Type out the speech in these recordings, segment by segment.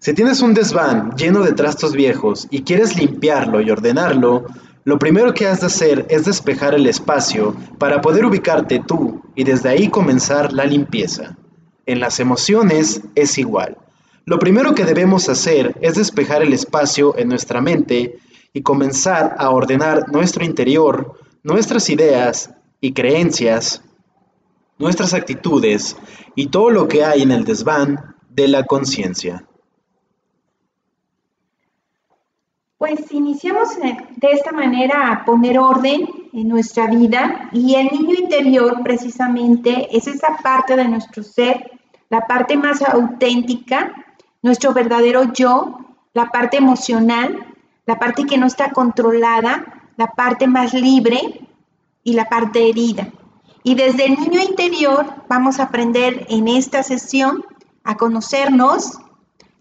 Si tienes un desván lleno de trastos viejos y quieres limpiarlo y ordenarlo, lo primero que has de hacer es despejar el espacio para poder ubicarte tú y desde ahí comenzar la limpieza. En las emociones es igual. Lo primero que debemos hacer es despejar el espacio en nuestra mente y comenzar a ordenar nuestro interior, nuestras ideas y creencias, nuestras actitudes y todo lo que hay en el desván de la conciencia. Pues iniciamos de esta manera a poner orden en nuestra vida y el niño interior precisamente es esa parte de nuestro ser, la parte más auténtica, nuestro verdadero yo, la parte emocional, la parte que no está controlada, la parte más libre y la parte herida. Y desde el niño interior vamos a aprender en esta sesión a conocernos,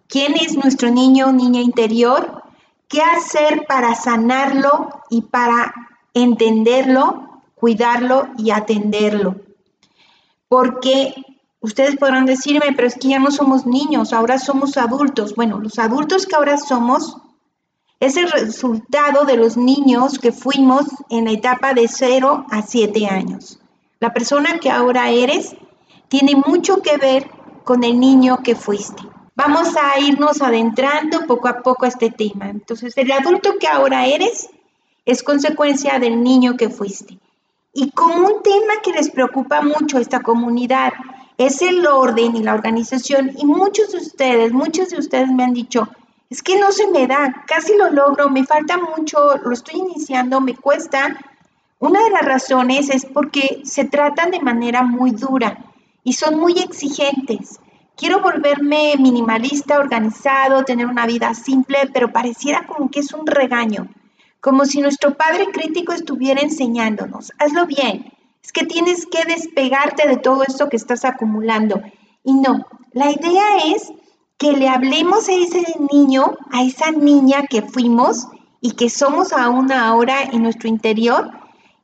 quién es nuestro niño o niña interior, qué hacer para sanarlo y para entenderlo, cuidarlo y atenderlo. Porque ustedes podrán decirme, pero es que ya no somos niños, ahora somos adultos. Bueno, los adultos que ahora somos es el resultado de los niños que fuimos en la etapa de 0 a 7 años. La persona que ahora eres tiene mucho que ver con el niño que fuiste. Vamos a irnos adentrando poco a poco a este tema. Entonces, el adulto que ahora eres es consecuencia del niño que fuiste. Y como un tema que les preocupa mucho a esta comunidad es el orden y la organización, y muchos de ustedes, muchos de ustedes me han dicho, es que no se me da, casi lo logro, me falta mucho, lo estoy iniciando, me cuesta. Una de las razones es porque se tratan de manera muy dura y son muy exigentes. Quiero volverme minimalista, organizado, tener una vida simple, pero pareciera como que es un regaño, como si nuestro padre crítico estuviera enseñándonos, hazlo bien, es que tienes que despegarte de todo esto que estás acumulando. Y no, la idea es que le hablemos a ese niño, a esa niña que fuimos y que somos aún ahora en nuestro interior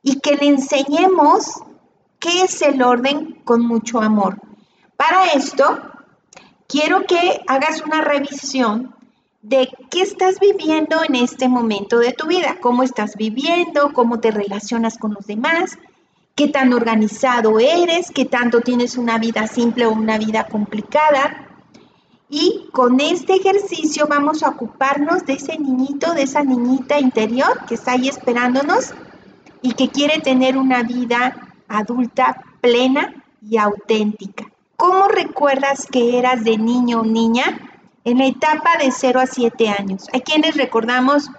y que le enseñemos qué es el orden con mucho amor. Para esto, quiero que hagas una revisión de qué estás viviendo en este momento de tu vida, cómo estás viviendo, cómo te relacionas con los demás, qué tan organizado eres, qué tanto tienes una vida simple o una vida complicada. Y con este ejercicio vamos a ocuparnos de ese niñito, de esa niñita interior que está ahí esperándonos y que quiere tener una vida adulta plena y auténtica. ¿Cómo recuerdas que eras de niño o niña en la etapa de 0 a 7 años? Hay quienes recordamos,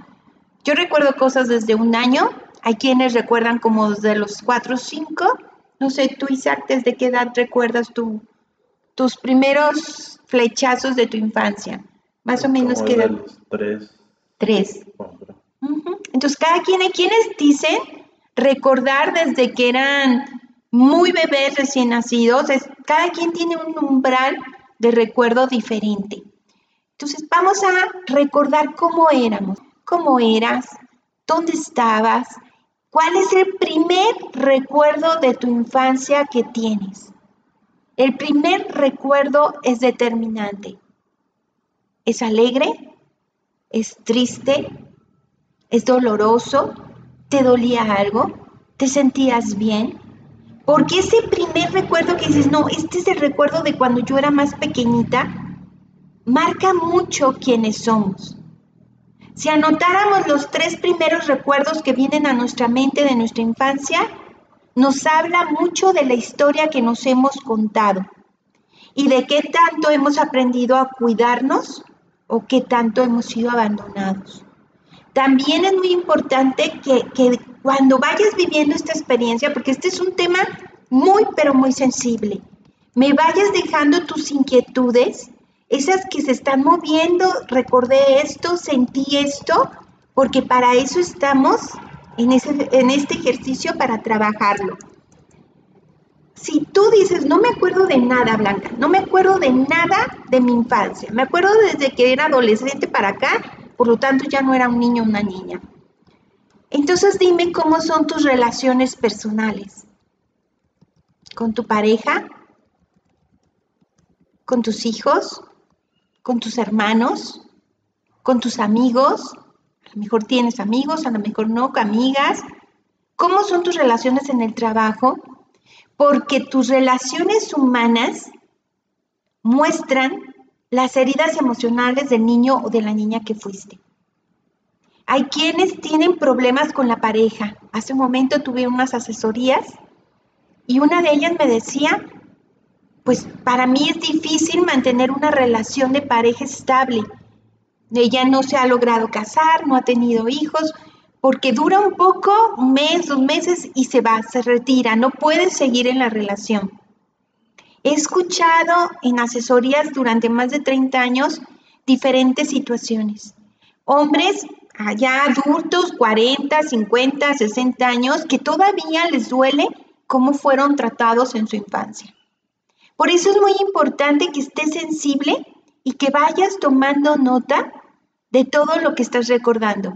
yo recuerdo cosas desde un año, hay quienes recuerdan como desde los 4 o 5. No sé, tú Isaac, ¿desde qué edad recuerdas tu, tus primeros flechazos de tu infancia? Más o menos qué edad. Tres. Tres. Entonces, cada quien, hay quienes dicen recordar desde que eran muy bebés recién nacidos, cada quien tiene un umbral de recuerdo diferente. Entonces vamos a recordar cómo éramos, cómo eras, dónde estabas, cuál es el primer recuerdo de tu infancia que tienes. El primer recuerdo es determinante. ¿Es alegre? ¿Es triste? ¿Es doloroso? ¿Te dolía algo? ¿Te sentías bien? Porque ese primer recuerdo que dices, no, este es el recuerdo de cuando yo era más pequeñita, marca mucho quiénes somos. Si anotáramos los tres primeros recuerdos que vienen a nuestra mente de nuestra infancia, nos habla mucho de la historia que nos hemos contado y de qué tanto hemos aprendido a cuidarnos o qué tanto hemos sido abandonados. También es muy importante que, que cuando vayas viviendo esta experiencia, porque este es un tema muy, pero muy sensible, me vayas dejando tus inquietudes, esas que se están moviendo, recordé esto, sentí esto, porque para eso estamos en, este ejercicio para trabajarlo. Si tú dices, no me acuerdo de nada, Blanca, no me acuerdo de nada de mi infancia, me acuerdo desde que era adolescente para acá, por lo tanto ya no era un niño o una niña. Entonces dime cómo son tus relaciones personales. ¿Con tu pareja? ¿Con tus hijos? con tus hermanos, con tus amigos, a lo mejor tienes amigos, a lo mejor no, amigas. ¿Cómo son tus relaciones en el trabajo? Porque tus relaciones humanas muestran las heridas emocionales del niño o de la niña que fuiste. Hay quienes tienen problemas con la pareja. Hace un momento tuve unas asesorías y una de ellas me decía, pues para mí es difícil mantener una relación de pareja estable. Ella no se ha logrado casar, no ha tenido hijos, porque dura un poco, un mes, dos meses y se va, se retira, no puede seguir en la relación. He escuchado en asesorías durante más de 30 años diferentes situaciones. Hombres allá adultos, 40, 50, 60 años, que todavía les duele cómo fueron tratados en su infancia. Por eso es muy importante que estés sensible y que vayas tomando nota de todo lo que estás recordando.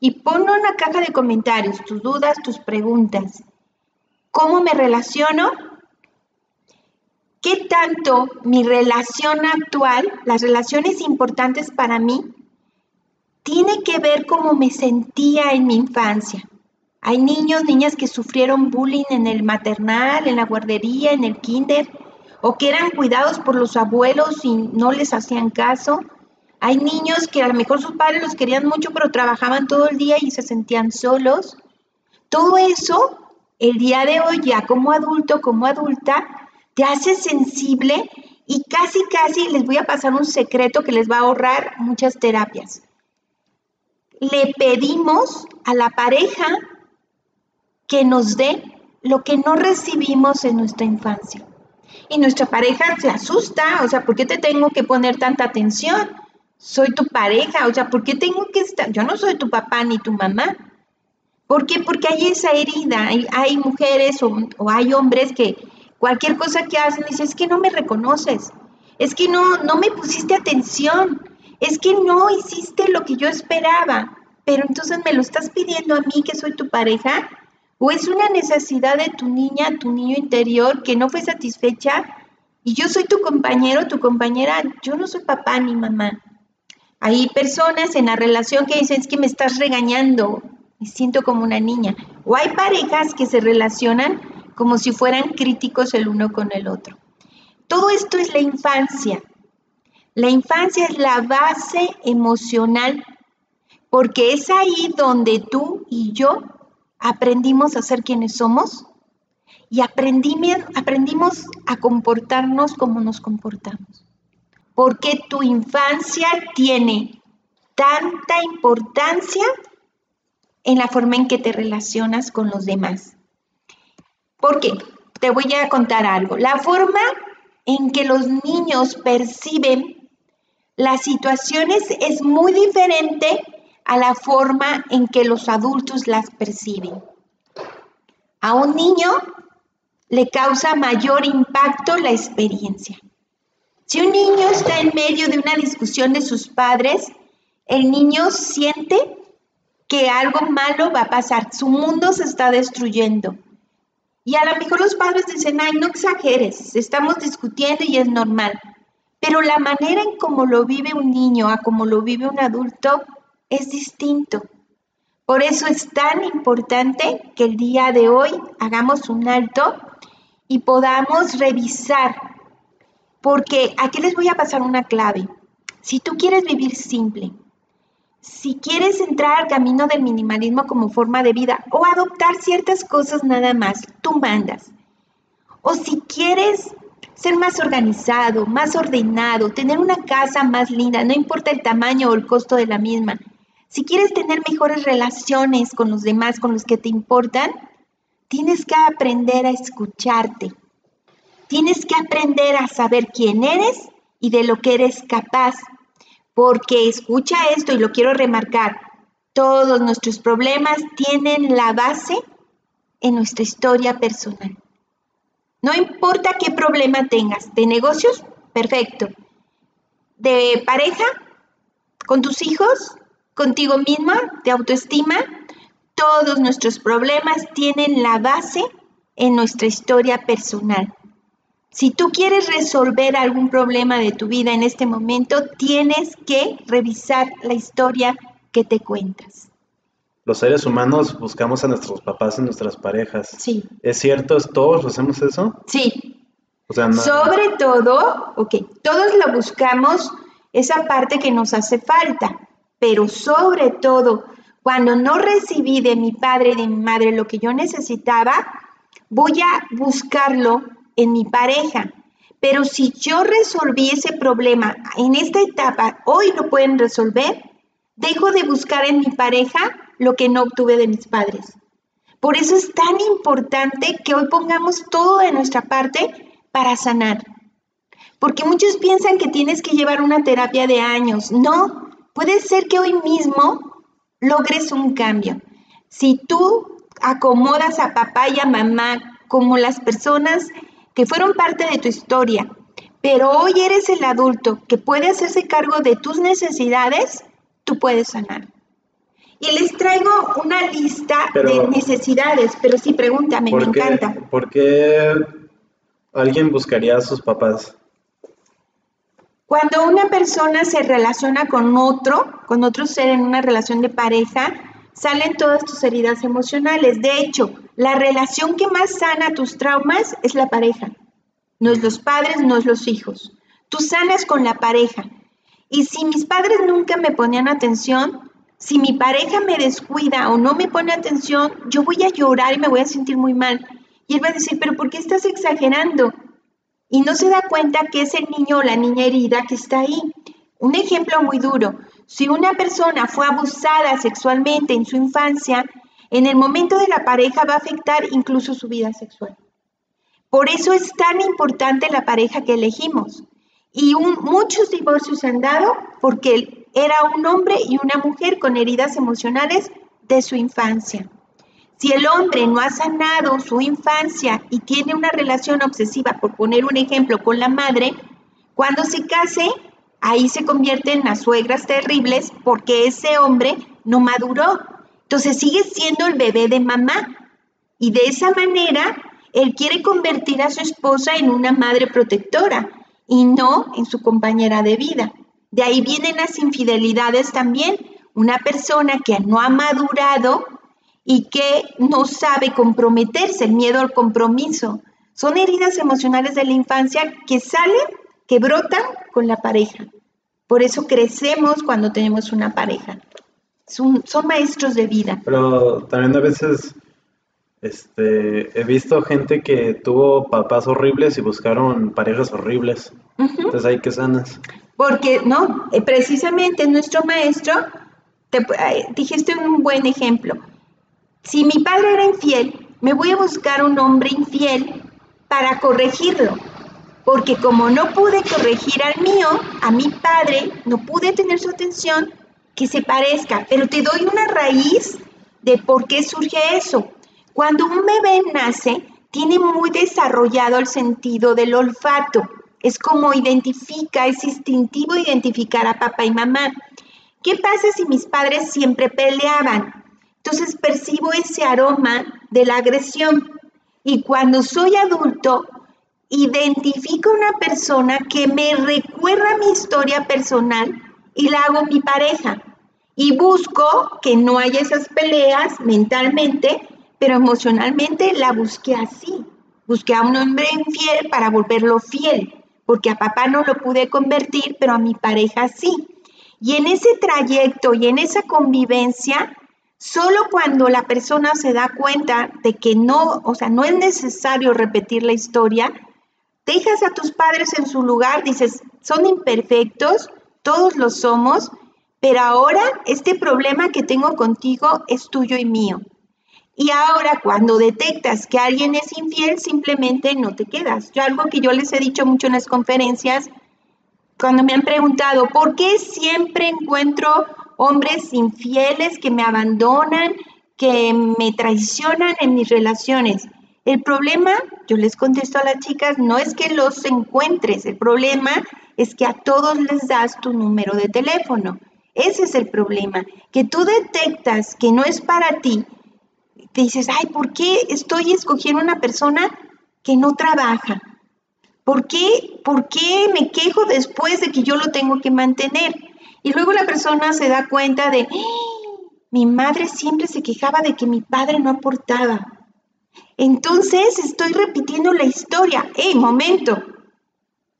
Y pon en una caja de comentarios tus dudas, tus preguntas. ¿Cómo me relaciono? ¿Qué tanto mi relación actual, las relaciones importantes para mí, tiene que ver cómo me sentía en mi infancia? Hay niños, niñas que sufrieron bullying en el maternal, en la guardería, en el kinder, o que eran cuidados por los abuelos y no les hacían caso. Hay niños que a lo mejor sus padres los querían mucho, pero trabajaban todo el día y se sentían solos. Todo eso, el día de hoy, ya como adulto, como adulta, te hace sensible y casi, casi les voy a pasar un secreto que les va a ahorrar muchas terapias. Le pedimos a la pareja que nos dé lo que no recibimos en nuestra infancia. Y nuestra pareja se asusta, o sea, ¿por qué te tengo que poner tanta atención? Soy tu pareja, o sea, ¿por qué tengo que estar? Yo no soy tu papá ni tu mamá. ¿Por qué? Porque hay esa herida, hay, mujeres o, o, hay hombres que cualquier cosa que hacen dicen, es que no me reconoces, es que no, no me pusiste atención, es que no hiciste lo que yo esperaba, pero entonces me lo estás pidiendo a mí que soy tu pareja o es una necesidad de tu niña, tu niño interior que no fue satisfecha y yo soy tu compañero, tu compañera, yo no soy papá ni mamá. Hay personas en la relación que dicen es que me estás regañando, me siento como una niña. O hay parejas que se relacionan como si fueran críticos el uno con el otro. Todo esto es la infancia. La infancia es la base emocional porque es ahí donde tú y yo aprendimos a ser quienes somos y aprendimos a comportarnos como nos comportamos. Porque tu infancia tiene tanta importancia en la forma en que te relacionas con los demás. ¿Por qué? Te voy a contar algo. La forma en que los niños perciben las situaciones es muy diferente a la forma en que los adultos las perciben. A un niño le causa mayor impacto la experiencia. Si un niño está en medio de una discusión de sus padres, el niño siente que algo malo va a pasar, su mundo se está destruyendo. Y a lo mejor los padres dicen, ay, no exageres, estamos discutiendo y es normal. Pero la manera en cómo lo vive un niño a cómo lo vive un adulto es distinto. Por eso es tan importante que el día de hoy hagamos un alto y podamos revisar, porque aquí les voy a pasar una clave. Si tú quieres vivir simple, si quieres entrar al camino del minimalismo como forma de vida o adoptar ciertas cosas nada más, tú mandas. O si quieres ser más organizado, más ordenado, tener una casa más linda, no importa el tamaño o el costo de la misma, si quieres tener mejores relaciones con los demás, con los que te importan, tienes que aprender a escucharte. Tienes que aprender a saber quién eres y de lo que eres capaz. Porque escucha esto y lo quiero remarcar. Todos nuestros problemas tienen la base en nuestra historia personal. No importa qué problema tengas, de negocios, perfecto. De pareja, con tus hijos, contigo misma, de autoestima, todos nuestros problemas tienen la base en nuestra historia personal. Si tú quieres resolver algún problema de tu vida en este momento, tienes que revisar la historia que te cuentas. Los seres humanos buscamos a nuestros papás en nuestras parejas. Sí. ¿Es cierto? ¿Todos hacemos eso? Sí. Sobre todo, ok, todos lo buscamos, esa parte que nos hace falta, pero sobre todo, cuando no recibí de mi padre y de mi madre lo que yo necesitaba, voy a buscarlo en mi pareja. Pero si yo resolví ese problema en esta etapa, hoy lo pueden resolver, dejo de buscar en mi pareja lo que no obtuve de mis padres. Por eso es tan importante que hoy pongamos todo de nuestra parte para sanar. Porque muchos piensan que tienes que llevar una terapia de años. No, puede ser que hoy mismo logres un cambio. Si tú acomodas a papá y a mamá como las personas que fueron parte de tu historia, pero hoy eres el adulto que puede hacerse cargo de tus necesidades, tú puedes sanar. Y les traigo una lista de necesidades, pero sí, pregúntame, me encanta. ¿Por qué alguien buscaría a sus papás? Cuando una persona se relaciona con otro, con otro ser en una relación de pareja, salen todas tus heridas emocionales. De hecho, la relación que más sana tus traumas es la pareja. No es los padres, no es los hijos. Tú sanas con la pareja. Y si mis padres nunca me ponían atención, si mi pareja me descuida o no me pone atención, yo voy a llorar y me voy a sentir muy mal. Y él va a decir, pero ¿por qué estás exagerando? Y no se da cuenta que es el niño o la niña herida que está ahí. Un ejemplo muy duro. Si una persona fue abusada sexualmente en su infancia, en el momento de la pareja va a afectar incluso su vida sexual. Por eso es tan importante la pareja que elegimos. Y muchos divorcios han dado porque era un hombre y una mujer con heridas emocionales de su infancia. Si el hombre no ha sanado su infancia y tiene una relación obsesiva, por poner un ejemplo, con la madre, cuando se case, ahí se convierten en las suegras terribles porque ese hombre no maduró. Entonces sigue siendo el bebé de mamá. Y de esa manera, él quiere convertir a su esposa en una madre protectora y no en su compañera de vida. De ahí vienen las infidelidades también. Una persona que no ha madurado y que no sabe comprometerse, el miedo al compromiso. Son heridas emocionales de la infancia que salen, que brotan con la pareja. Por eso crecemos cuando tenemos una pareja. Son, son maestros de vida. Pero también a veces este, he visto gente que tuvo papás horribles y buscaron parejas horribles. Entonces hay que sanas. Porque, no, eh, precisamente nuestro maestro, te, eh, dijiste un buen ejemplo si mi padre era infiel, me voy a buscar un hombre infiel para corregirlo. Porque como no pude corregir al mío, a mi padre, no pude tener su atención, que se parezca. Pero te doy una raíz de por qué surge eso. Cuando un bebé nace, tiene muy desarrollado el sentido del olfato. Es como identifica, es instintivo identificar a papá y mamá. ¿Qué pasa si mis padres siempre peleaban? Entonces percibo ese aroma de la agresión y cuando soy adulto identifico una persona que me recuerda mi historia personal y la hago mi pareja y busco que no haya esas peleas mentalmente, pero emocionalmente la busqué así. Busqué a un hombre infiel para volverlo fiel, porque a papá no lo pude convertir, pero a mi pareja sí. Y en ese trayecto y en esa convivencia Solo cuando la persona se da cuenta de que no, o sea, no es necesario repetir la historia, dejas a tus padres en su lugar, dices, son imperfectos, todos lo somos, pero ahora este problema que tengo contigo es tuyo y mío. Y ahora cuando detectas que alguien es infiel, simplemente no te quedas. Yo algo que yo les he dicho mucho en las conferencias, cuando me han preguntado, ¿por qué siempre encuentro hombres infieles que me abandonan, que me traicionan en mis relaciones. El problema, yo les contesto a las chicas, no es que los encuentres, el problema es que a todos les das tu número de teléfono. Ese es el problema, que tú detectas que no es para ti, dices, ay, ¿por qué estoy escogiendo una persona que no trabaja? ¿Por qué, ¿Por qué me quejo después de que yo lo tengo que mantener? Y luego la persona se da cuenta de, ¡Ah! mi madre siempre se quejaba de que mi padre no aportaba. Entonces estoy repitiendo la historia. ¡Ey, momento!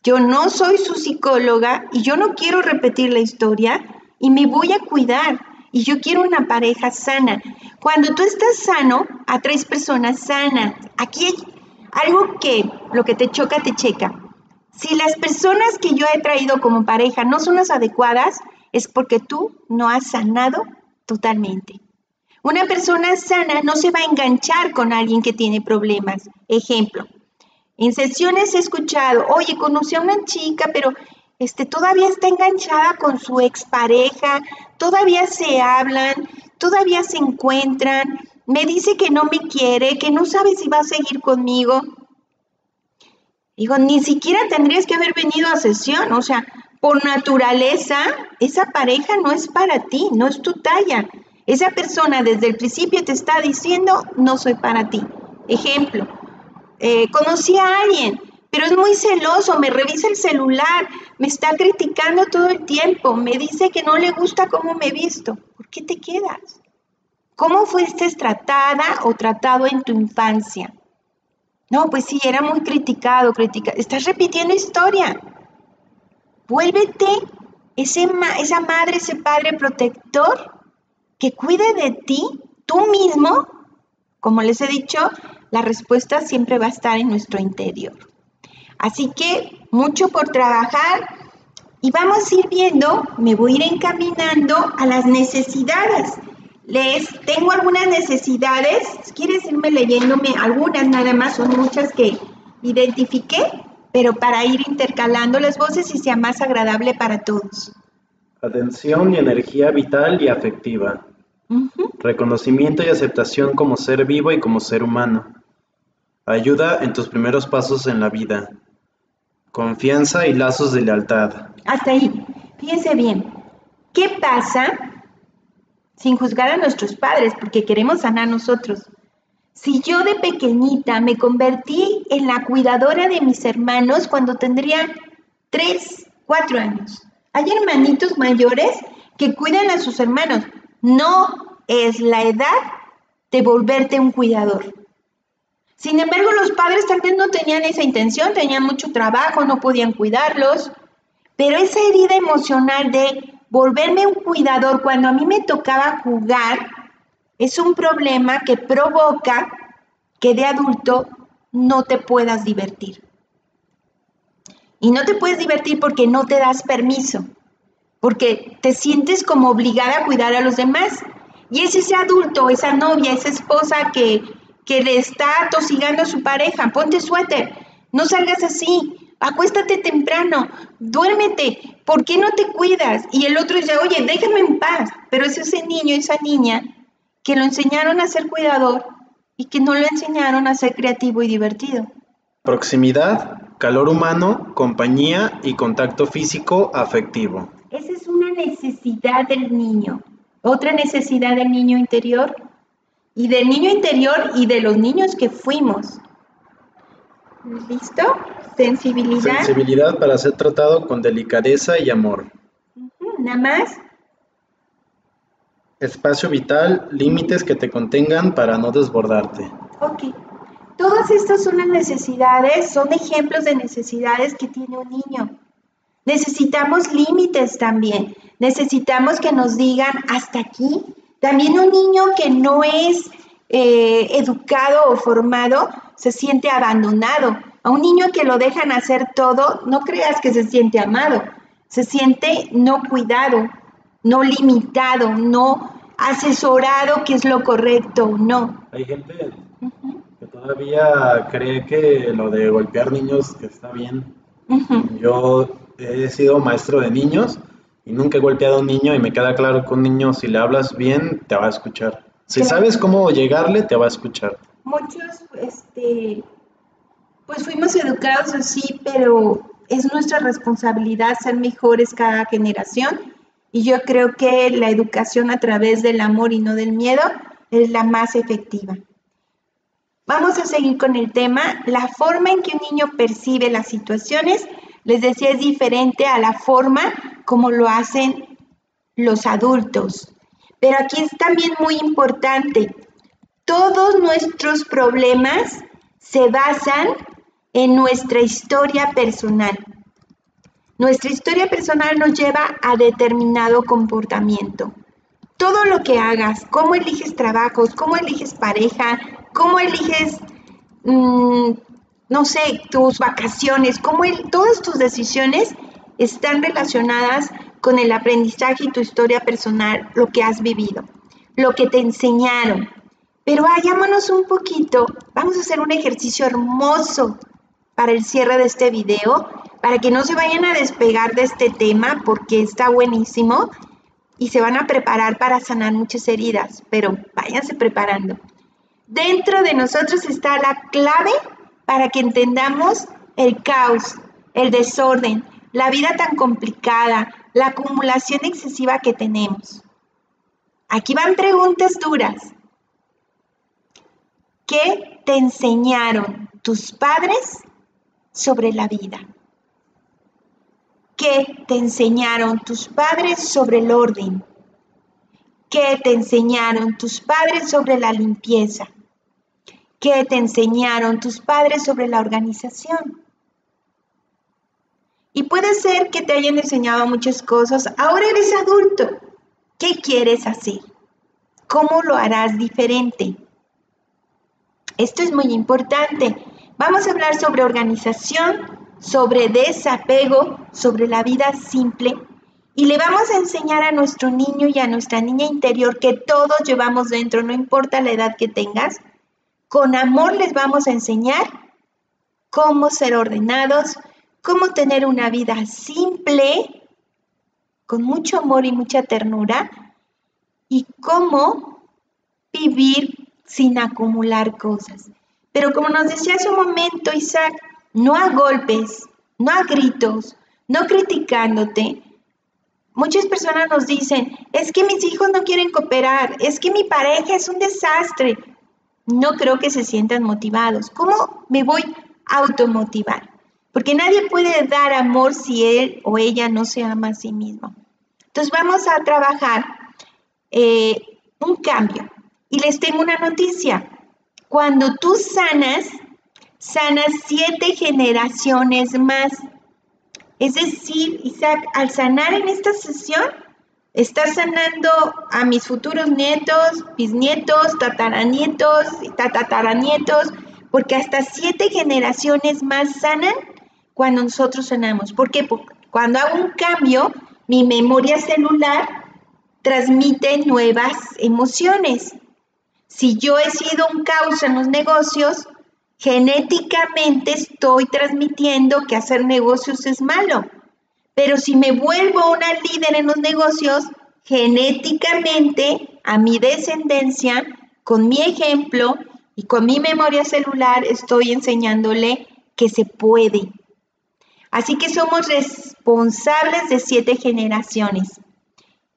Yo no soy su psicóloga y yo no quiero repetir la historia y me voy a cuidar. Y yo quiero una pareja sana. Cuando tú estás sano, atraes personas sanas. Aquí hay algo que lo que te choca, te checa. Si las personas que yo he traído como pareja no son las adecuadas, es porque tú no has sanado totalmente. Una persona sana no se va a enganchar con alguien que tiene problemas. Ejemplo, en sesiones he escuchado, oye, conocí a una chica, pero este, todavía está enganchada con su expareja, todavía se hablan, todavía se encuentran, me dice que no me quiere, que no sabe si va a seguir conmigo. Digo, ni siquiera tendrías que haber venido a sesión, o sea, por naturaleza, esa pareja no es para ti, no es tu talla. Esa persona desde el principio te está diciendo, no soy para ti. Ejemplo, eh, conocí a alguien, pero es muy celoso, me revisa el celular, me está criticando todo el tiempo, me dice que no le gusta cómo me he visto. ¿Por qué te quedas? ¿Cómo fuiste tratada o tratado en tu infancia? No, pues sí, era muy criticado, criticado. Estás repitiendo historia. Vuélvete ese esa madre, ese padre protector que cuide de ti, tú mismo. Como les he dicho, la respuesta siempre va a estar en nuestro interior. Así que mucho por trabajar y vamos a ir viendo, me voy a ir encaminando a las necesidades. Les tengo algunas necesidades, ¿quieres irme leyéndome algunas nada más? Son muchas que identifiqué, pero para ir intercalando las voces y sea más agradable para todos. Atención y energía vital y afectiva. Reconocimiento y aceptación como ser vivo y como ser humano. Ayuda en tus primeros pasos en la vida. Confianza y lazos de lealtad. Hasta ahí. Fíjense bien. ¿Qué pasa sin juzgar a nuestros padres, porque queremos sanar nosotros. Si yo de pequeñita me convertí en la cuidadora de mis hermanos cuando tendría 3, 4 años. Hay hermanitos mayores que cuidan a sus hermanos. No es la edad de volverte un cuidador. Sin embargo, los padres tal vez no tenían esa intención, tenían mucho trabajo, no podían cuidarlos, pero esa herida emocional de volverme un cuidador cuando a mí me tocaba jugar es un problema que provoca que de adulto no te puedas divertir. Y no te puedes divertir porque no te das permiso, porque te sientes como obligada a cuidar a los demás. Y es ese adulto, esa novia, esa esposa que, que le está tosigando a su pareja, ponte suéter, no salgas así, acuéstate temprano, duérmete, ¿por qué no te cuidas? Y el otro dice, oye, déjame en paz, pero es ese niño, esa niña que lo enseñaron a ser cuidador y que no lo enseñaron a ser creativo y divertido. Proximidad, calor humano, compañía y contacto físico afectivo. Esa es una necesidad del niño. Otra necesidad del niño interior y del niño interior y de los niños que fuimos. ¿Listo? Sensibilidad. Sensibilidad para ser tratado con delicadeza y amor. Nada más. Espacio vital, límites que te contengan para no desbordarte. Ok. Todas estas son las necesidades, son ejemplos de necesidades que tiene un niño. Necesitamos límites también. Necesitamos que nos digan hasta aquí. También un niño que no es eh, educado o formado se siente abandonado. A un niño que lo dejan hacer todo, no creas que se siente amado, se siente no cuidado, no limitado, no asesorado que es lo correcto, no. Hay gente que todavía cree que lo de golpear niños que está bien. Yo he sido maestro de niños y nunca he golpeado a un niño y me queda claro que un niño si le hablas bien te va a escuchar. Si sabes cómo llegarle, te va a escuchar muchos, este, pues fuimos educados así, pero es nuestra responsabilidad ser mejores cada generación. Y yo creo que la educación a través del amor y no del miedo es la más efectiva. Vamos a seguir con el tema. La forma en que un niño percibe las situaciones, les decía, es diferente a la forma como lo hacen los adultos. Pero aquí es también muy importante. Todos nuestros problemas se basan en nuestra historia personal. Nuestra historia personal nos lleva a determinado comportamiento. Todo lo que hagas, cómo eliges trabajos, cómo eliges pareja, cómo eliges, mm, no sé, tus vacaciones, cómo todas tus decisiones están relacionadas con el aprendizaje y tu historia personal, lo que has vivido, lo que te enseñaron. Pero vayámonos un poquito, vamos a hacer un ejercicio hermoso para el cierre de este video, para que no se vayan a despegar de este tema porque está buenísimo y se van a preparar para sanar muchas heridas, pero váyanse preparando. Dentro de nosotros está la clave para que entendamos el caos, el desorden, la vida tan complicada, la acumulación excesiva que tenemos. Aquí van preguntas duras. ¿Qué te enseñaron tus padres sobre la vida? ¿Qué te enseñaron tus padres sobre el orden? ¿Qué te enseñaron tus padres sobre la limpieza? ¿Qué te enseñaron tus padres sobre la organización? Y puede ser que te hayan enseñado muchas cosas. Ahora eres adulto. ¿Qué quieres hacer? ¿Cómo lo harás diferente? Esto es muy importante. Vamos a hablar sobre organización, sobre desapego, sobre la vida simple y le vamos a enseñar a nuestro niño y a nuestra niña interior que todos llevamos dentro, no importa la edad que tengas. Con amor les vamos a enseñar cómo ser ordenados, cómo tener una vida simple, con mucho amor y mucha ternura, y cómo vivir sin acumular cosas. Pero como nos decía hace un momento Isaac, no a golpes, no a gritos, no criticándote. Muchas personas nos dicen, es que mis hijos no quieren cooperar, es que mi pareja es un desastre. No creo que se sientan motivados. ¿Cómo me voy a automotivar? Porque nadie puede dar amor si él o ella no se ama a sí mismo. Entonces vamos a trabajar eh, un cambio. Y les tengo una noticia. Cuando tú sanas, sanas siete generaciones más. Es decir, Isaac, al sanar en esta sesión, estás sanando a mis futuros nietos, bisnietos, tataranietos tataranietos, porque hasta siete generaciones más sanan cuando nosotros sanamos. ¿Por qué? Porque cuando hago un cambio, mi memoria celular transmite nuevas emociones. Si yo he sido un caos en los negocios, genéticamente estoy transmitiendo que hacer negocios es malo. Pero si me vuelvo una líder en los negocios, genéticamente a mi descendencia, con mi ejemplo y con mi memoria celular, estoy enseñándole que se puede. Así que somos responsables de siete generaciones.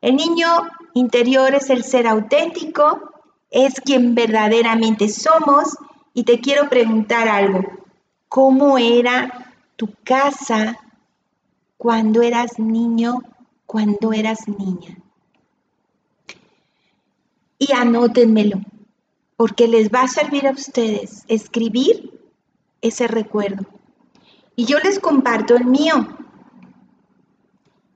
El niño interior es el ser auténtico, es quien verdaderamente somos y te quiero preguntar algo. ¿Cómo era tu casa cuando eras niño, cuando eras niña? Y anótenmelo, porque les va a servir a ustedes escribir ese recuerdo. Y yo les comparto el mío.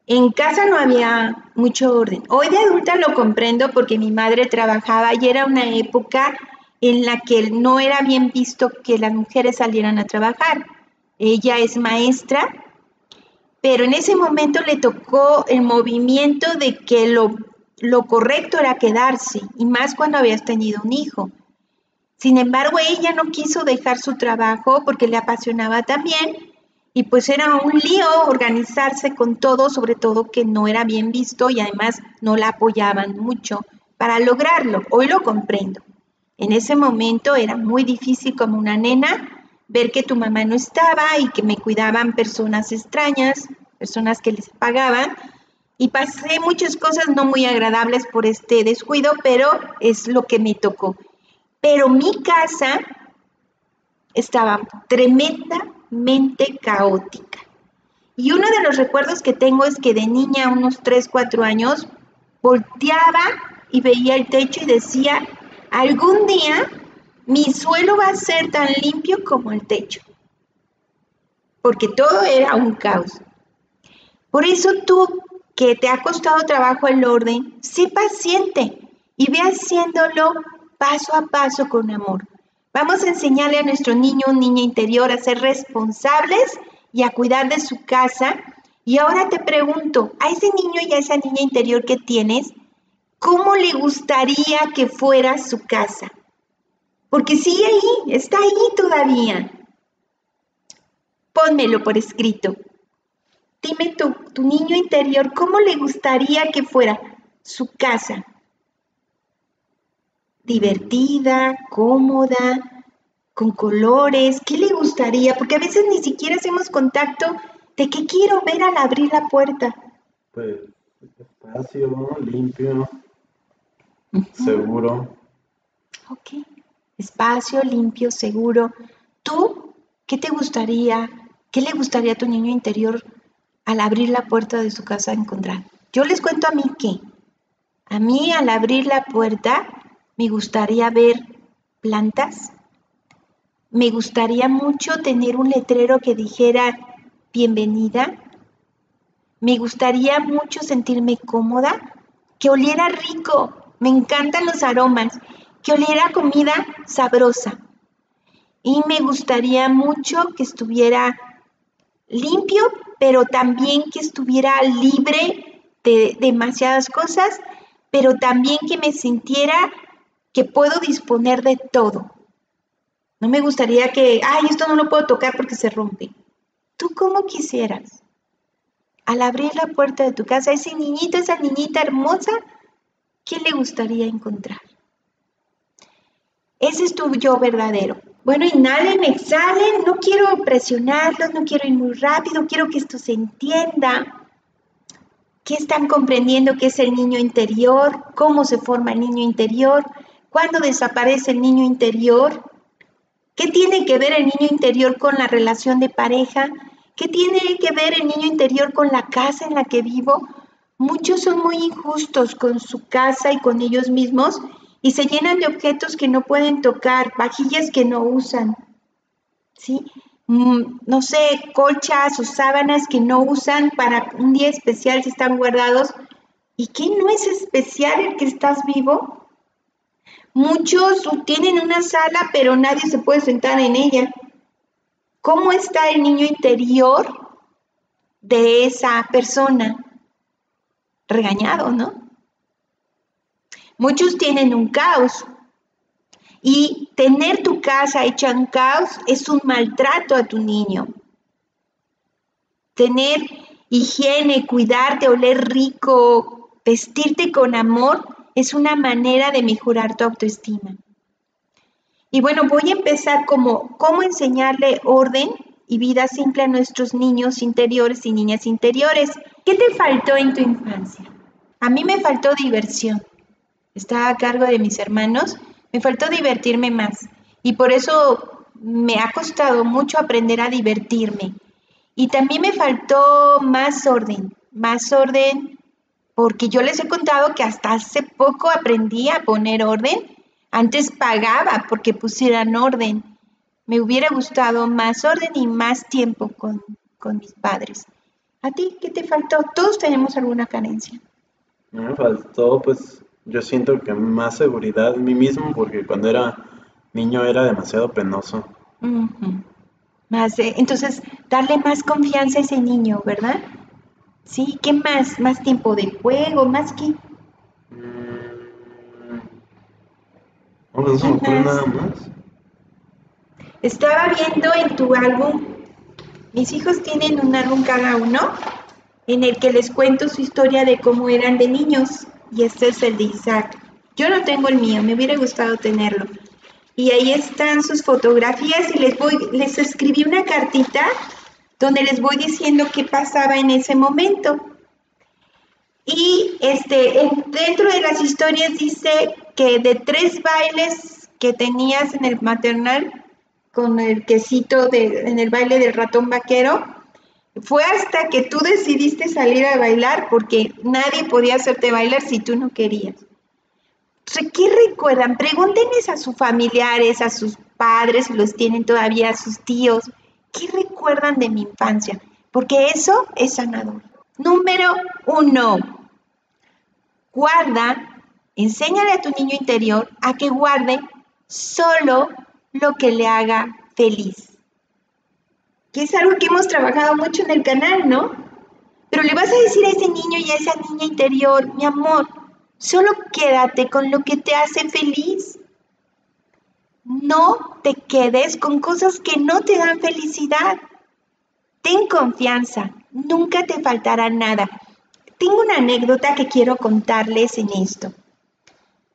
En casa no había mucho orden. Hoy de adulta lo comprendo porque mi madre trabajaba y era una época en la que no era bien visto que las mujeres salieran a trabajar. Ella es maestra, pero en ese momento le tocó el movimiento de que lo, lo correcto era quedarse, y más cuando habías tenido un hijo. Sin embargo, ella no quiso dejar su trabajo porque le apasionaba también y pues era un lío organizarse con todo, sobre todo que no era bien visto y además no la apoyaban mucho para lograrlo. Hoy lo comprendo. En ese momento era muy difícil como una nena ver que tu mamá no estaba y que me cuidaban personas extrañas, personas que les pagaban. Y pasé muchas cosas no muy agradables por este descuido, pero es lo que me tocó. Pero mi casa estaba tremendamente caótica. Y uno de los recuerdos que tengo es que de niña, unos 3, 4 años, volteaba y veía el techo y decía, algún día mi suelo va a ser tan limpio como el techo. Porque todo era un caos. Por eso tú, que te ha costado trabajo el orden, sé paciente y ve haciéndolo paso a paso con amor. Vamos a enseñarle a nuestro niño o niña interior a ser responsables y a cuidar de su casa. Y ahora te pregunto, a ese niño y a esa niña interior que tienes, ¿cómo le gustaría que fuera su casa? Porque sigue ahí, está ahí todavía. Pónmelo por escrito. Dime tú, tu niño interior, ¿cómo le gustaría que fuera su casa? divertida, cómoda, con colores, ¿qué le gustaría? Porque a veces ni siquiera hacemos contacto de qué quiero ver al abrir la puerta. Pues espacio, limpio, seguro. Ok, espacio, limpio, seguro. ¿Tú qué te gustaría, qué le gustaría a tu niño interior al abrir la puerta de su casa encontrar? Yo les cuento a mí qué. A mí al abrir la puerta me gustaría ver plantas. Me gustaría mucho tener un letrero que dijera bienvenida. Me gustaría mucho sentirme cómoda, que oliera rico. Me encantan los aromas, que oliera comida sabrosa. Y me gustaría mucho que estuviera limpio, pero también que estuviera libre de demasiadas cosas, pero también que me sintiera que puedo disponer de todo. No me gustaría que, ay, esto no lo puedo tocar porque se rompe. ¿Tú cómo quisieras? Al abrir la puerta de tu casa, ese niñito, esa niñita hermosa, ¿qué le gustaría encontrar? Ese es tu yo verdadero. Bueno, inhalen, exhalen, no quiero presionarlos, no quiero ir muy rápido, quiero que esto se entienda. ¿Qué están comprendiendo que es el niño interior? ¿Cómo se forma el niño interior? ¿Cuándo desaparece el niño interior? ¿Qué tiene que ver el niño interior con la relación de pareja? ¿Qué tiene que ver el niño interior con la casa en la que vivo? Muchos son muy injustos con su casa y con ellos mismos y se llenan de objetos que no pueden tocar, vajillas que no usan, ¿sí? Mm, no sé, colchas o sábanas que no usan para un día especial si están guardados. ¿Y qué no es especial el que estás vivo? Muchos tienen una sala, pero nadie se puede sentar en ella. ¿Cómo está el niño interior de esa persona? Regañado, ¿no? Muchos tienen un caos. Y tener tu casa hecha un caos es un maltrato a tu niño. Tener higiene, cuidarte, oler rico, vestirte con amor, es una manera de mejorar tu autoestima. Y bueno, voy a empezar como cómo enseñarle orden y vida simple a nuestros niños interiores y niñas interiores. ¿Qué te faltó en tu infancia? A mí me faltó diversión. Estaba a cargo de mis hermanos, me faltó divertirme más. Y por eso me ha costado mucho aprender a divertirme. Y también me faltó más orden, más orden porque yo les he contado que hasta hace poco aprendí a poner orden. Antes pagaba porque pusieran orden. Me hubiera gustado más orden y más tiempo con, mis padres. ¿A ti qué te faltó? Todos tenemos alguna carencia. Me faltó, pues, yo siento que más seguridad en mí mismo porque cuando era niño era demasiado penoso. Más, entonces, darle más confianza a ese niño, ¿verdad? Sí, ¿qué más? ¿Más tiempo de juego? ¿Más qué? No, no se nada más. Estaba viendo en tu álbum, mis hijos tienen un álbum cada uno en el que les cuento su historia de cómo eran de niños y este es el de Isaac. Yo no tengo el mío, me hubiera gustado tenerlo. Y ahí están sus fotografías y les voy, les escribí una cartita donde les voy diciendo qué pasaba en ese momento. Y este, dentro de las historias dice que de tres bailes que tenías en el maternal, con el quesito de, en el baile del ratón vaquero. Fue hasta que tú decidiste salir a bailar porque nadie podía hacerte bailar si tú no querías. ¿Qué recuerdan? Pregúntenles a sus familiares, a sus padres, si los tienen todavía, a sus tíos. ¿Qué recuerdan de mi infancia? Porque eso es sanador. Número uno, guarda, enséñale a tu niño interior a que guarde solo lo que le haga feliz. Que es algo que hemos trabajado mucho en el canal, ¿no? Pero le vas a decir a ese niño y a esa niña interior, mi amor, solo quédate con lo que te hace feliz. No te quedes con cosas que no te dan felicidad. Ten confianza, nunca te faltará nada. Tengo una anécdota que quiero contarles en esto.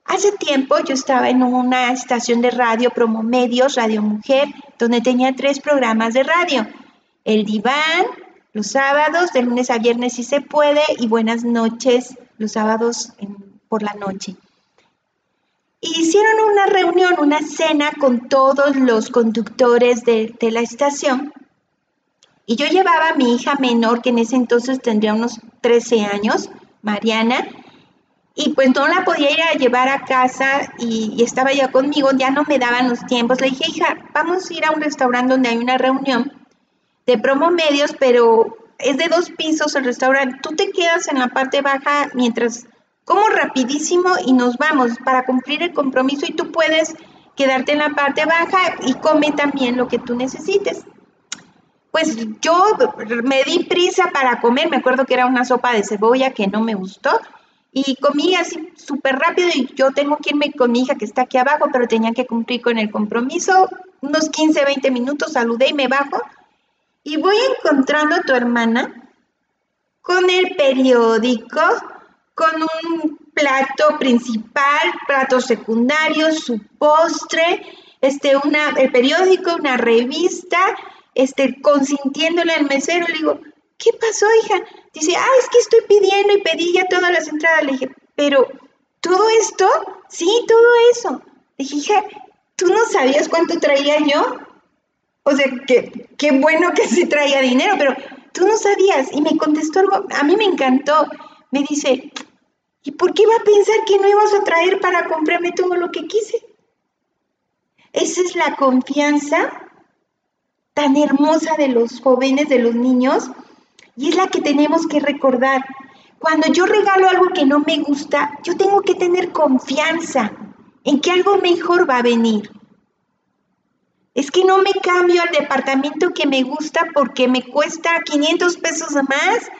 Hace tiempo yo estaba en una estación de radio, Promomedios, Radio Mujer, donde tenía tres programas de radio. El diván, los sábados, de lunes a viernes si se puede, y buenas noches, los sábados por la noche. Hicieron una reunión, una cena con todos los conductores de, de la estación. Y yo llevaba a mi hija menor, que en ese entonces tendría unos 13 años, Mariana, y pues no la podía ir a llevar a casa y, estaba ya conmigo, ya no me daban los tiempos. Le dije, hija, vamos a ir a un restaurante donde hay una reunión de promo medios, pero es de dos pisos el restaurante. Tú te quedas en la parte baja mientras como rapidísimo y nos vamos para cumplir el compromiso y tú puedes quedarte en la parte baja y come también lo que tú necesites. Pues yo me di prisa para comer, me acuerdo que era una sopa de cebolla que no me gustó y comí así súper rápido y yo tengo que irme con mi hija que está aquí abajo, pero tenía que cumplir con el compromiso. Unos 15, 20 minutos saludé y me bajo y voy encontrando a tu hermana con el periódico, con un plato principal, plato secundario, su postre, este, una, el periódico, una revista, este, consintiéndole al mesero. Le digo, ¿qué pasó, hija? Dice, ah, es que estoy pidiendo y pedí ya todas las entradas. Le dije, pero, ¿todo esto? Sí, todo eso. Le dije, hija, ¿tú no sabías cuánto traía yo? O sea, que, qué bueno que sí traía dinero, pero tú no sabías. Y me contestó algo, a mí me encantó. Me dice, ¿y por qué iba a pensar que no ibas a traer para comprarme todo lo que quise? Esa es la confianza tan hermosa de los jóvenes, de los niños, y es la que tenemos que recordar. Cuando yo regalo algo que no me gusta, yo tengo que tener confianza en que algo mejor va a venir. Es que no me cambio al departamento que me gusta porque me cuesta 500 pesos más.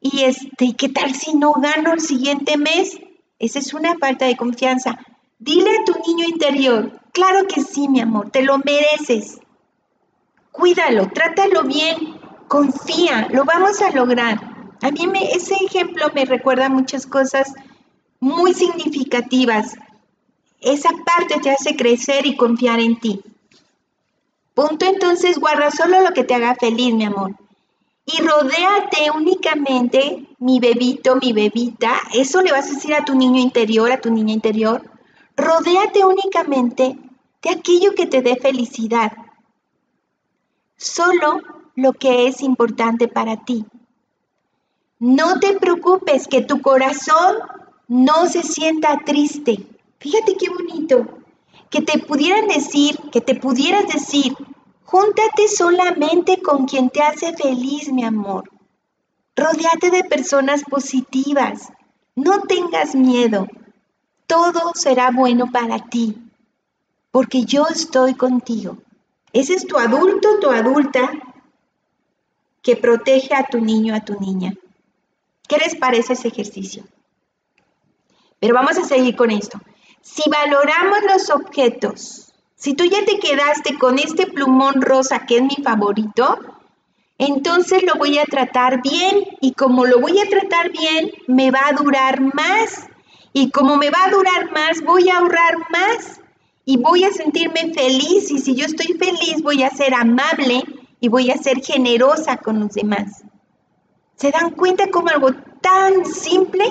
Y este, ¿qué tal si no gano el siguiente mes? Esa es una falta de confianza. Dile a tu niño interior, claro que sí, mi amor, te lo mereces. Cuídalo, trátalo bien, confía, lo vamos a lograr. A mí me, ese ejemplo me recuerda muchas cosas muy significativas. Esa parte te hace crecer y confiar en ti. Punto entonces, guarda solo lo que te haga feliz, mi amor. Y rodéate únicamente, mi bebito, mi bebita, eso le vas a decir a tu niño interior, a tu niña interior. Rodéate únicamente de aquello que te dé felicidad. Solo lo que es importante para ti. No te preocupes que tu corazón no se sienta triste. Fíjate qué bonito. Que te pudieran decir, que te pudieras decir, júntate solamente con quien te hace feliz, mi amor. Rodéate de personas positivas. No tengas miedo. Todo será bueno para ti, porque yo estoy contigo. Ese es tu adulto, tu adulta que protege a tu niño, a tu niña. ¿Qué les parece ese ejercicio? Pero vamos a seguir con esto. Si valoramos los objetos, si tú ya te quedaste con este plumón rosa que es mi favorito, entonces lo voy a tratar bien y como lo voy a tratar bien, me va a durar más. Y como me va a durar más, voy a ahorrar más y voy a sentirme feliz. Y si yo estoy feliz, voy a ser amable y voy a ser generosa con los demás. ¿Se dan cuenta cómo algo tan simple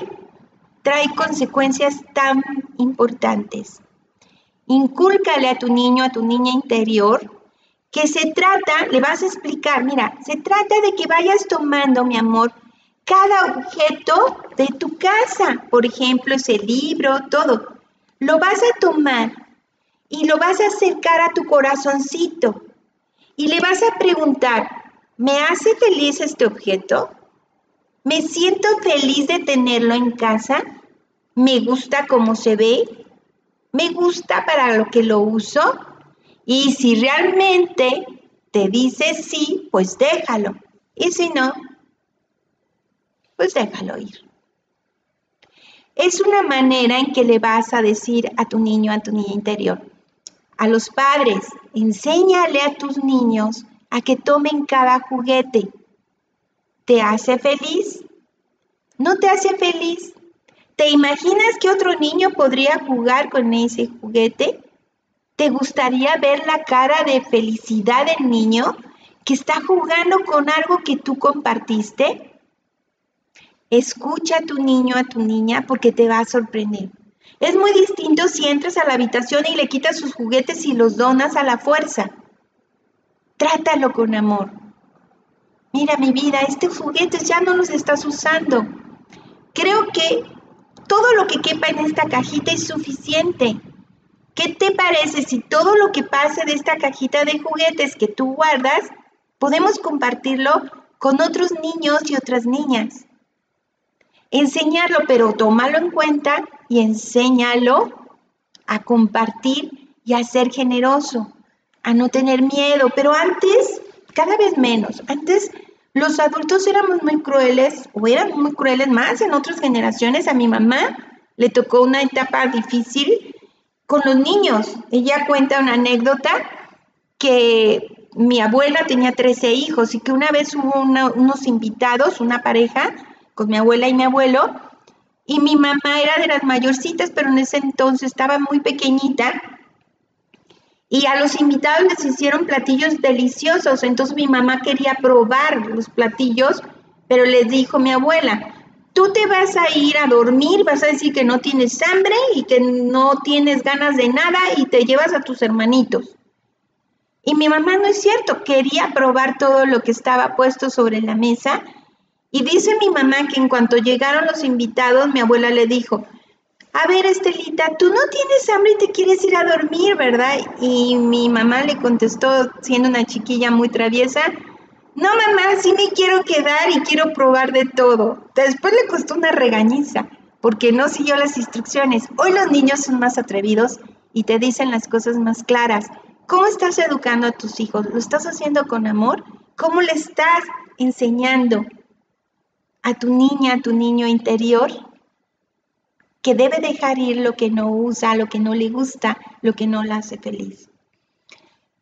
trae consecuencias tan importantes? Incúlcale a tu niño, a tu niña interior, que se trata, le vas a explicar, mira, se trata de que vayas tomando, mi amor, cada objeto de tu casa, por ejemplo, ese libro, todo, lo vas a tomar y lo vas a acercar a tu corazoncito y le vas a preguntar, ¿me hace feliz este objeto? ¿Me siento feliz de tenerlo en casa? ¿Me gusta cómo se ve? ¿Me gusta para lo que lo uso? Y si realmente te dice sí, pues déjalo. Y si no, pues déjalo ir. Es una manera en que le vas a decir a tu niño, a tu niña interior, a los padres, enséñale a tus niños a que tomen cada juguete. ¿Te hace feliz? ¿No te hace feliz? ¿Te imaginas que otro niño podría jugar con ese juguete? ¿Te gustaría ver la cara de felicidad del niño que está jugando con algo que tú compartiste? Escucha a tu niño, a tu niña, porque te va a sorprender. Es muy distinto si entras a la habitación y le quitas sus juguetes y los donas a la fuerza. Trátalo con amor. Mira mi vida, este juguete ya no los estás usando. Creo que todo lo que quepa en esta cajita es suficiente. ¿Qué te parece si todo lo que pase de esta cajita de juguetes que tú guardas, podemos compartirlo con otros niños y otras niñas? Enseñarlo, pero tómalo en cuenta y enséñalo a compartir y a ser generoso, a no tener miedo, pero antes, cada vez menos. Antes los adultos éramos muy crueles o eran muy crueles más en otras generaciones. A mi mamá le tocó una etapa difícil con los niños. Ella cuenta una anécdota que mi abuela tenía 13 hijos y que una vez hubo unos invitados, una pareja, con mi abuela y mi abuelo, y mi mamá era de las mayorcitas, pero en ese entonces estaba muy pequeñita, y a los invitados les hicieron platillos deliciosos, entonces mi mamá quería probar los platillos, pero les dijo mi abuela, tú te vas a ir a dormir, vas a decir que no tienes hambre y que no tienes ganas de nada y te llevas a tus hermanitos. Y mi mamá no es cierto, quería probar todo lo que estaba puesto sobre la mesa. Y dice mi mamá que en cuanto llegaron los invitados, mi abuela le dijo, a ver Estelita, tú no tienes hambre y te quieres ir a dormir, ¿verdad? Y mi mamá le contestó, siendo una chiquilla muy traviesa, no, mamá, sí me quiero quedar y quiero probar de todo. Después le costó una regañiza porque no siguió las instrucciones. Hoy los niños son más atrevidos y te dicen las cosas más claras. ¿Cómo estás educando a tus hijos? ¿Lo estás haciendo con amor? ¿Cómo le estás enseñando a tu niña, a tu niño interior que debe dejar ir lo que no usa, lo que no le gusta, lo que no la hace feliz?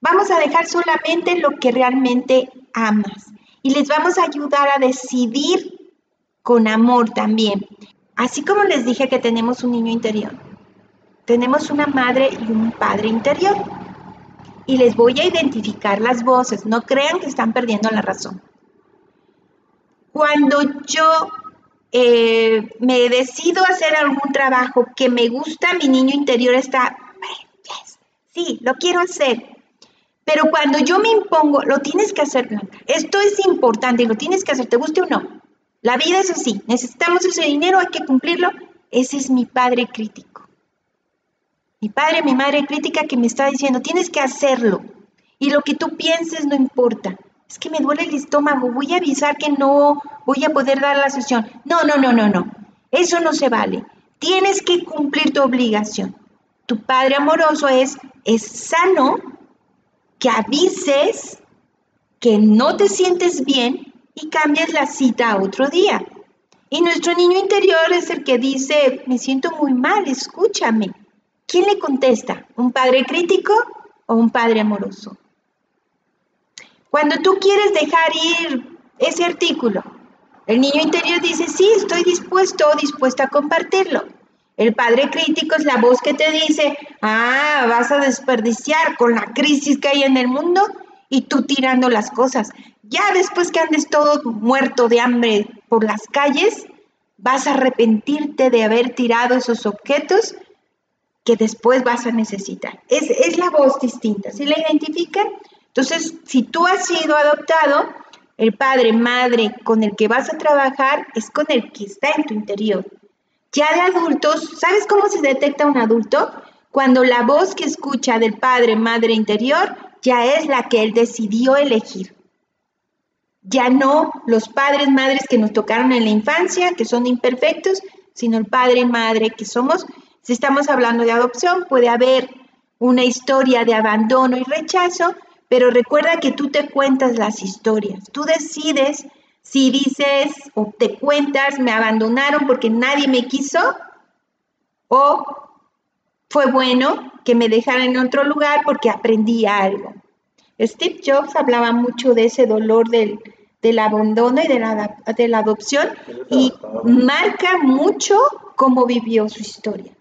Vamos a dejar solamente lo que realmente amas y les vamos a ayudar a decidir con amor también. Así como les dije que tenemos un niño interior, tenemos una madre y un padre interior. Y les voy a identificar las voces, no crean que están perdiendo la razón. Cuando yo eh, me decido hacer algún trabajo que me gusta, mi niño interior está, sí, lo quiero hacer, pero cuando yo me impongo, lo tienes que hacer. Esto es importante y lo tienes que hacer, te guste o no. La vida es así. Necesitamos ese dinero, hay que cumplirlo. Ese es mi padre crítico. Mi padre, mi madre crítica que me está diciendo, tienes que hacerlo. Y lo que tú pienses no importa. Es que me duele el estómago, voy a avisar que no voy a poder dar la sesión. No, no, no, no, no. Eso no se vale. Tienes que cumplir tu obligación. Tu padre amoroso es, es sano que avises que no te sientes bien y cambies la cita a otro día. Y nuestro niño interior es el que dice, me siento muy mal, escúchame. ¿Quién le contesta? ¿Un padre crítico o un padre amoroso? Cuando tú quieres dejar ir ese artículo, el niño interior dice, sí, estoy dispuesto o dispuesta a compartirlo. El padre crítico es la voz que te dice, ah, vas a desperdiciar con la crisis que hay en el mundo y tú tirando las cosas. Ya después que andes todo muerto de hambre por las calles, vas a arrepentirte de haber tirado esos objetos que después vas a necesitar. Es, es la voz distinta. Si la identifican, Entonces, si tú has sido adoptado, el padre, madre con el que vas a trabajar es con el que está en tu interior. Ya de adultos, ¿sabes cómo se detecta un adulto? Cuando la voz que escucha del padre, madre interior ya es la que él decidió elegir. Ya no los padres, madres que nos tocaron en la infancia, que son imperfectos, sino el padre madre que somos. Si estamos hablando de adopción, puede haber una historia de abandono y rechazo, pero recuerda que tú te cuentas las historias. Tú decides si dices o te cuentas, me abandonaron porque nadie me quiso, o fue bueno que me dejaran en otro lugar porque aprendí algo. Steve Jobs hablaba mucho de ese dolor del, abandono y de la, de la adopción y marca mucho cómo vivió su historia.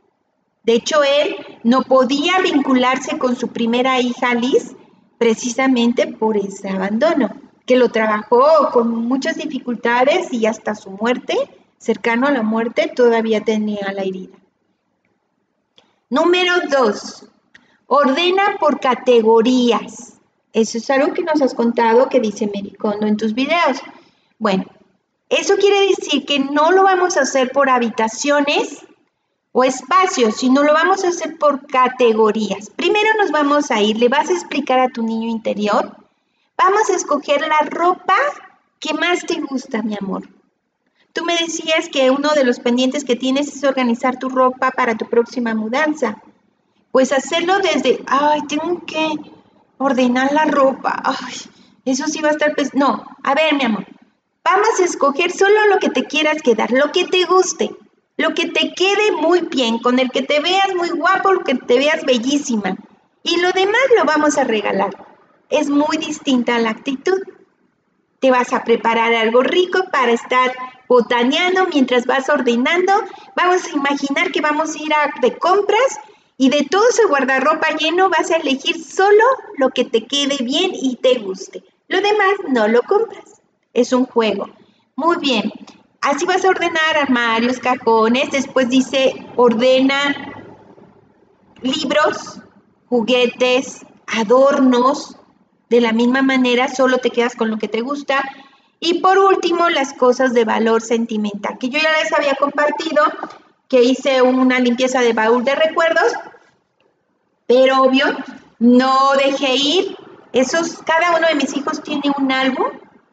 De hecho, él no podía vincularse con su primera hija Liz precisamente por ese abandono, que lo trabajó con muchas dificultades y hasta su muerte, cercano a la muerte, todavía tenía la herida. Número dos, ordena por categorías. Eso es algo que nos has contado que dice Mericondo en tus videos. Bueno, eso quiere decir que no lo vamos a hacer por habitaciones o espacios, sino lo vamos a hacer por categorías. Primero nos vamos a ir, le vas a explicar a tu niño interior, vamos a escoger la ropa que más te gusta, mi amor. Tú me decías que uno de los pendientes que tienes es organizar tu ropa para tu próxima mudanza. Pues hacerlo desde, ay, tengo que ordenar la ropa. Ay, eso sí va a estar... No, a ver, mi amor, vamos a escoger solo lo que te quieras quedar, lo que te guste, lo que te quede muy bien, con el que te veas muy guapo, lo que te veas bellísima. Y lo demás lo vamos a regalar. Es muy distinta la actitud. Te vas a preparar algo rico para estar botaneando mientras vas ordenando. Vamos a imaginar que vamos a ir a, de compras y de todo ese guardarropa lleno vas a elegir solo lo que te quede bien y te guste. Lo demás no lo compras. Es un juego. Muy bien. Así vas a ordenar armarios, cajones. Después dice ordena libros, juguetes, adornos. De la misma manera, solo te quedas con lo que te gusta. Y por último, las cosas de valor sentimental, que yo ya les había compartido que hice una limpieza de baúl de recuerdos, pero obvio, no dejé ir. Esos, cada uno de mis hijos tiene un álbum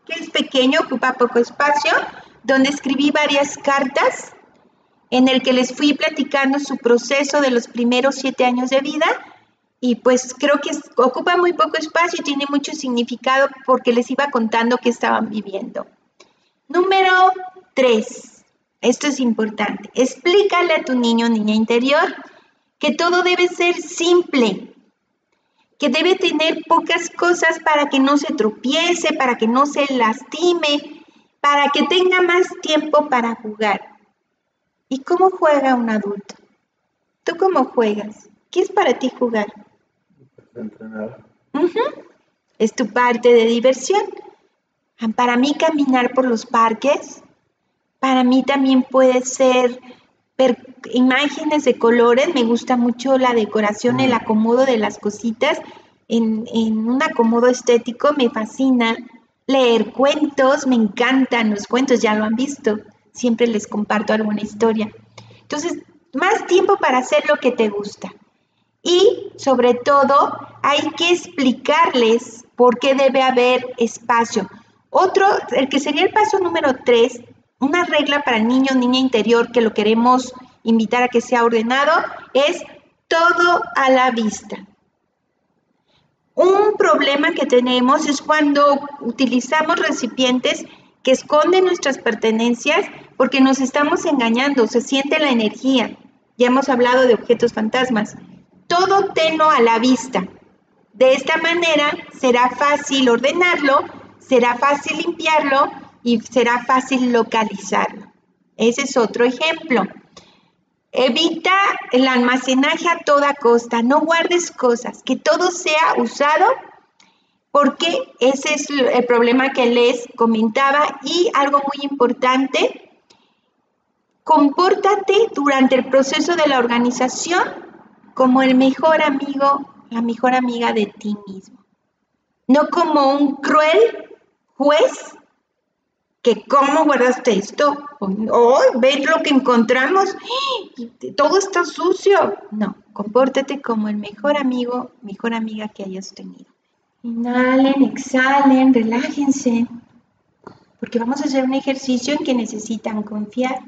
que es pequeño, ocupa poco espacio, donde escribí varias cartas en el que les fui platicando su proceso de los primeros siete años de vida y pues creo que ocupa muy poco espacio y tiene mucho significado porque les iba contando qué estaban viviendo. Número tres. Esto es importante. Explícale a tu niño o niña interior que todo debe ser simple, que debe tener pocas cosas para que no se tropiece, para que no se lastime, para que tenga más tiempo para jugar. ¿Y cómo juega un adulto? ¿Tú cómo juegas? ¿Qué es para ti jugar? Entrenar. Es tu parte de diversión. Para mí caminar por los parques para mí también puede ser imágenes de colores. Me gusta mucho la decoración, el acomodo de las cositas en, en un acomodo estético. Me fascina leer cuentos, me encantan los cuentos, ya lo han visto. Siempre les comparto alguna historia. Entonces, más tiempo para hacer lo que te gusta. Y sobre todo, hay que explicarles por qué debe haber espacio. Otro, el que sería el paso número tres, una regla para el niño niña interior que lo queremos invitar a que sea ordenado es todo a la vista. Un problema que tenemos es cuando utilizamos recipientes que esconden nuestras pertenencias porque nos estamos engañando, se siente la energía. Ya hemos hablado de objetos fantasmas. Todo tenlo a la vista. De esta manera será fácil ordenarlo, será fácil limpiarlo y será fácil localizarlo. Ese es otro ejemplo. Evita el almacenaje a toda costa, no guardes cosas, que todo sea usado porque ese es el problema que les comentaba. Y algo muy importante, compórtate durante el proceso de la organización como el mejor amigo, la mejor amiga de ti mismo. no como un cruel juez que cómo guardaste esto, oh, ve lo que encontramos, todo está sucio. No, compórtate como el mejor amigo, mejor amiga que hayas tenido. Inhalen, exhalen, relájense, porque vamos a hacer un ejercicio en que necesitan confiar.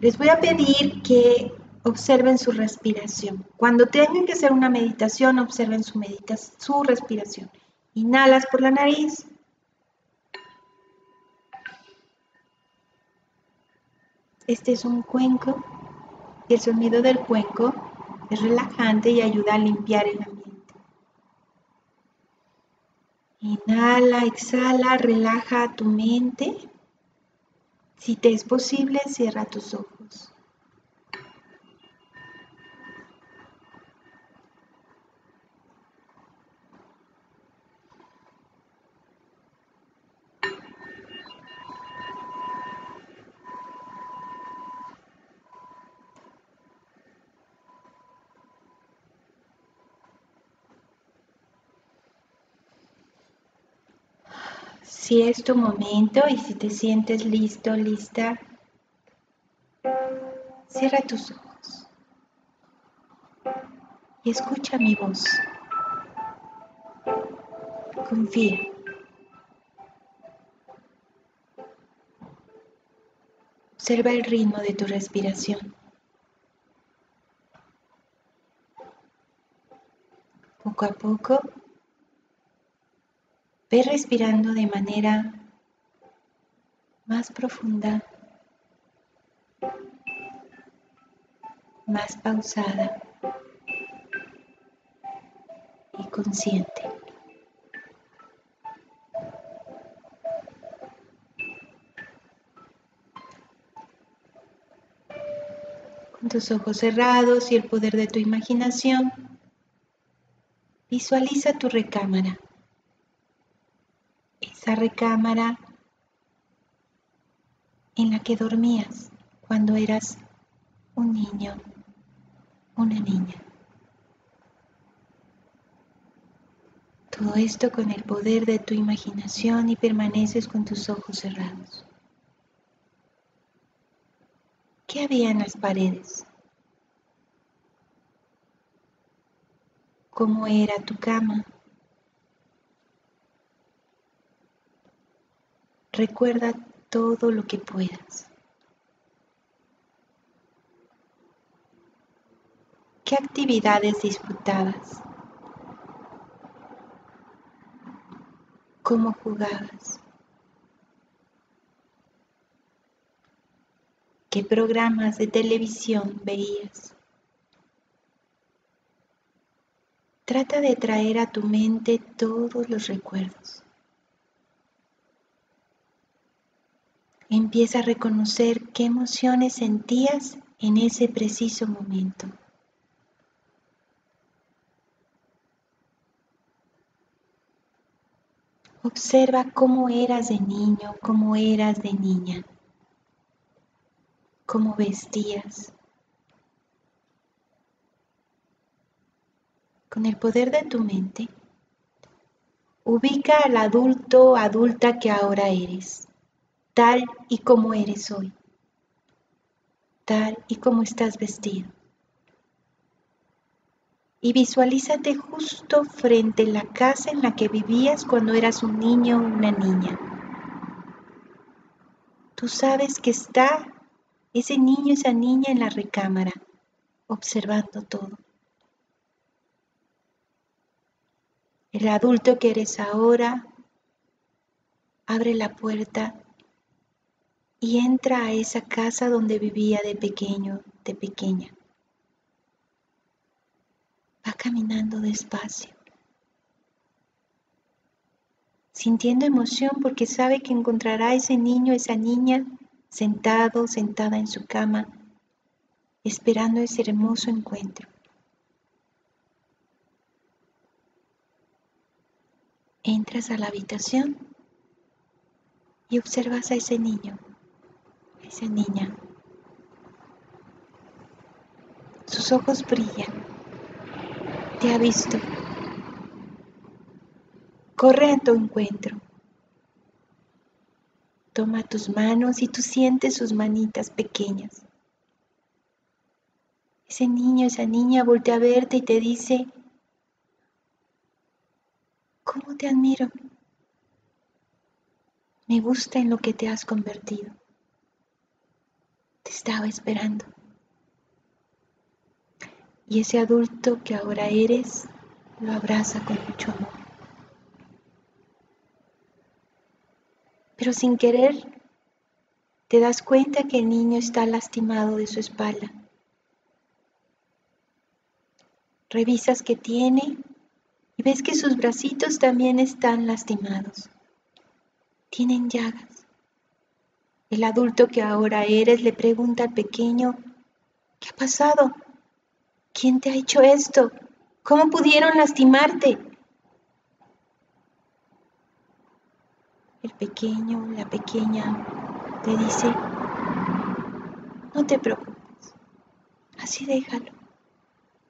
Les voy a pedir que observen su respiración. Cuando tengan que hacer una meditación, observen su, su respiración. Inhalas por la nariz. Este es un cuenco y el sonido del cuenco es relajante y ayuda a limpiar el ambiente. Inhala, exhala, relaja tu mente. Si te es posible, cierra tus ojos. Si es tu momento y si te sientes listo, lista, cierra tus ojos y escucha mi voz. Confía. Observa el ritmo de tu respiración. Poco a poco Ve respirando de manera más profunda, más pausada y consciente. Con tus ojos cerrados y el poder de tu imaginación, visualiza tu recámara recámara en la que dormías cuando eras un niño, una niña. Todo esto con el poder de tu imaginación y permaneces con tus ojos cerrados. ¿Qué había en las paredes? ¿Cómo era tu cama? Recuerda todo lo que puedas. ¿Qué actividades disfrutabas? ¿Cómo jugabas? ¿Qué programas de televisión veías? Trata de traer a tu mente todos los recuerdos. Empieza a reconocer qué emociones sentías en ese preciso momento. Observa cómo eras de niño, cómo eras de niña, cómo vestías. Con el poder de tu mente, ubica al adulto, adulta que ahora eres tal y como eres hoy, tal y como estás vestido. Y visualízate justo frente a la casa en la que vivías cuando eras un niño o una niña. Tú sabes que está ese niño, esa niña en la recámara, observando todo. El adulto que eres ahora abre la puerta y entra a esa casa donde vivía de pequeño, de pequeña. Va caminando despacio, sintiendo emoción porque sabe que encontrará a ese niño, esa niña, sentado, sentada en su cama, esperando ese hermoso encuentro. Entras a la habitación y observas a ese niño esa niña. Sus ojos brillan. Te ha visto. corre a tu encuentro. Toma tus manos y tú sientes sus manitas pequeñas. Ese niño, esa niña voltea a verte y te dice, ¿cómo te admiro? Me gusta en lo que te has convertido. Te estaba esperando. Y ese adulto que ahora eres lo abraza con mucho amor. Pero sin querer, te das cuenta que el niño está lastimado de su espalda. Revisas qué tiene y ves que sus bracitos también están lastimados. Tienen llagas. El adulto que ahora eres le pregunta al pequeño, ¿qué ha pasado? ¿Quién te ha hecho esto? ¿Cómo pudieron lastimarte? El pequeño, la pequeña, te dice, no te preocupes, así déjalo,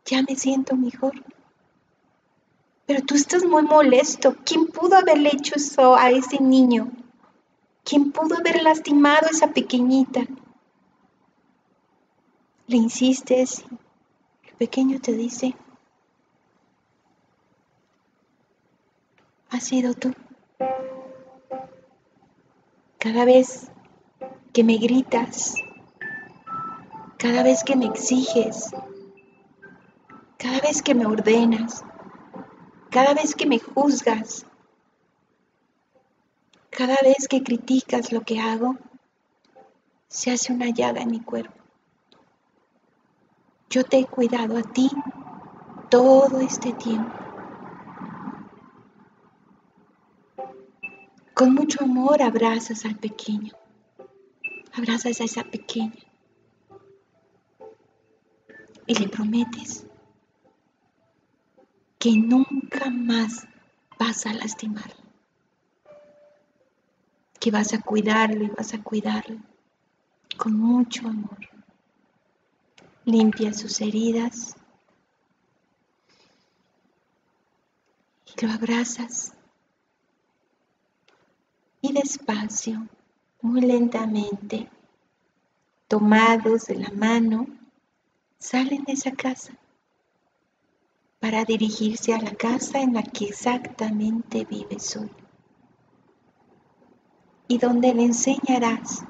ya me siento mejor. Pero tú estás muy molesto. ¿Quién pudo haberle hecho eso a ese niño? ¿Quién pudo haber lastimado a esa pequeñita? Le insistes, el pequeño te dice, ha sido tú. Cada vez que me gritas, cada vez que me exiges, cada vez que me ordenas, cada vez que me juzgas, cada vez que criticas lo que hago, se hace una llaga en mi cuerpo. Yo te he cuidado a ti todo este tiempo. Con mucho amor abrazas al pequeño. Abrazas a esa pequeña. Y le prometes que nunca más vas a lastimarlo. Que vas a cuidarlo y vas a cuidarlo con mucho amor. Limpia sus heridas y lo abrazas y despacio, muy lentamente, tomados de la mano, salen de esa casa para dirigirse a la casa en la que exactamente vives hoy y donde le enseñarás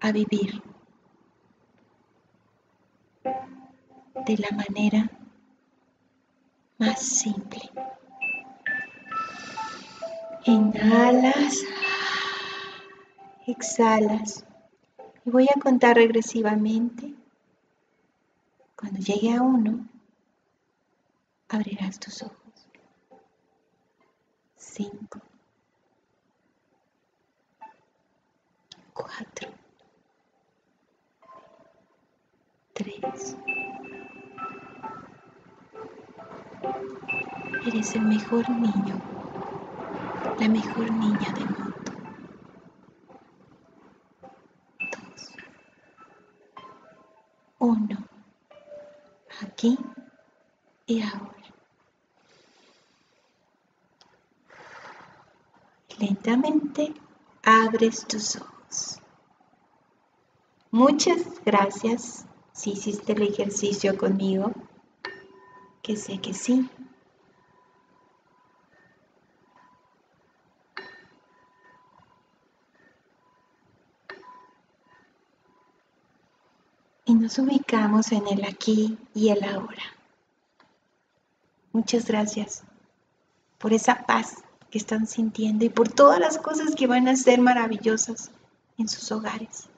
a vivir de la manera más simple. Inhalas, exhalas. Y voy a contar regresivamente. Cuando llegue a uno, abrirás tus ojos. Cinco. Cuatro. Tres. Eres el mejor niño la mejor niña del mundo. Dos. Uno. Aquí y ahora. Lentamente abres tus ojos. Muchas gracias si hiciste el ejercicio conmigo, que sé que sí. y nos ubicamos en el aquí y el ahora. Muchas gracias por esa paz que están sintiendo y por todas las cosas que van a ser maravillosas en sus hogares.